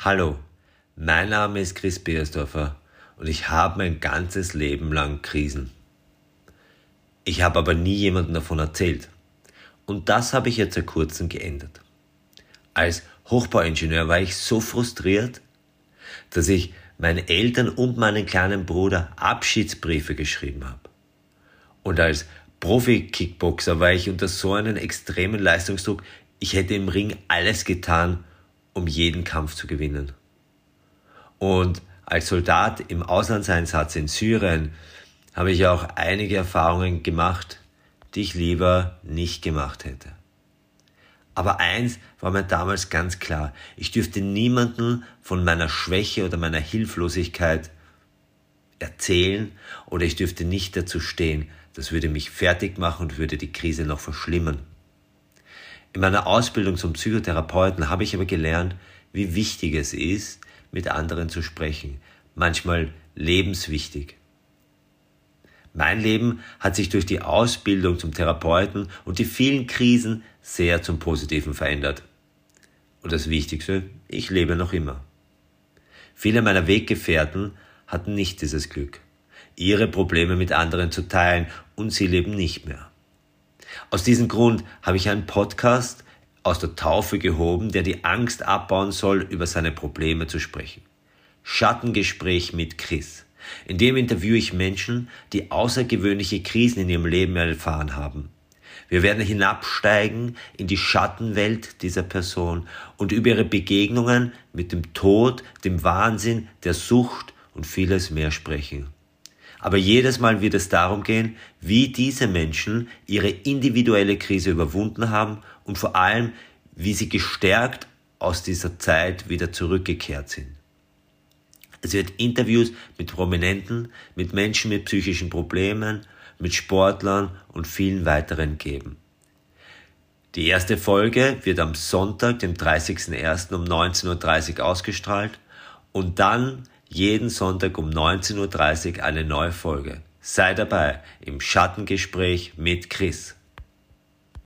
Hallo, mein Name ist Chris Beersdorfer und ich habe mein ganzes Leben lang Krisen. Ich habe aber nie jemandem davon erzählt. Und das habe ich jetzt seit kurzem geändert. Als Hochbauingenieur war ich so frustriert, dass ich meinen Eltern und meinen kleinen Bruder Abschiedsbriefe geschrieben habe. Und als Profi-Kickboxer war ich unter so einem extremen Leistungsdruck, ich hätte im Ring alles getan, um jeden Kampf zu gewinnen. Und als Soldat im Auslandseinsatz in Syrien habe ich auch einige Erfahrungen gemacht, die ich lieber nicht gemacht hätte. Aber eins war mir damals ganz klar, ich dürfte niemanden von meiner Schwäche oder meiner Hilflosigkeit erzählen oder ich dürfte nicht dazu stehen. Das würde mich fertig machen und würde die Krise noch verschlimmern. In meiner Ausbildung zum Psychotherapeuten habe ich aber gelernt, wie wichtig es ist, mit anderen zu sprechen. Manchmal lebenswichtig. Mein Leben hat sich durch die Ausbildung zum Therapeuten und die vielen Krisen sehr zum Positiven verändert. Und das Wichtigste, ich lebe noch immer. Viele meiner Weggefährten hatten nicht dieses Glück, ihre Probleme mit anderen zu teilen und sie leben nicht mehr. Aus diesem Grund habe ich einen Podcast aus der Taufe gehoben, der die Angst abbauen soll, über seine Probleme zu sprechen. Schattengespräch mit Chris. In dem interviewe ich Menschen, die außergewöhnliche Krisen in ihrem Leben erfahren haben. Wir werden hinabsteigen in die Schattenwelt dieser Person und über ihre Begegnungen mit dem Tod, dem Wahnsinn, der Sucht und vieles mehr sprechen. Aber jedes Mal wird es darum gehen, wie diese Menschen ihre individuelle Krise überwunden haben und vor allem, wie sie gestärkt aus dieser Zeit wieder zurückgekehrt sind. Es wird Interviews mit Prominenten, mit Menschen mit psychischen Problemen, mit Sportlern und vielen weiteren geben. Die erste Folge wird am Sonntag, dem 30.01. um 19.30 Uhr ausgestrahlt und dann jeden Sonntag um 19.30 Uhr eine neue Folge. Sei dabei im Schattengespräch mit Chris.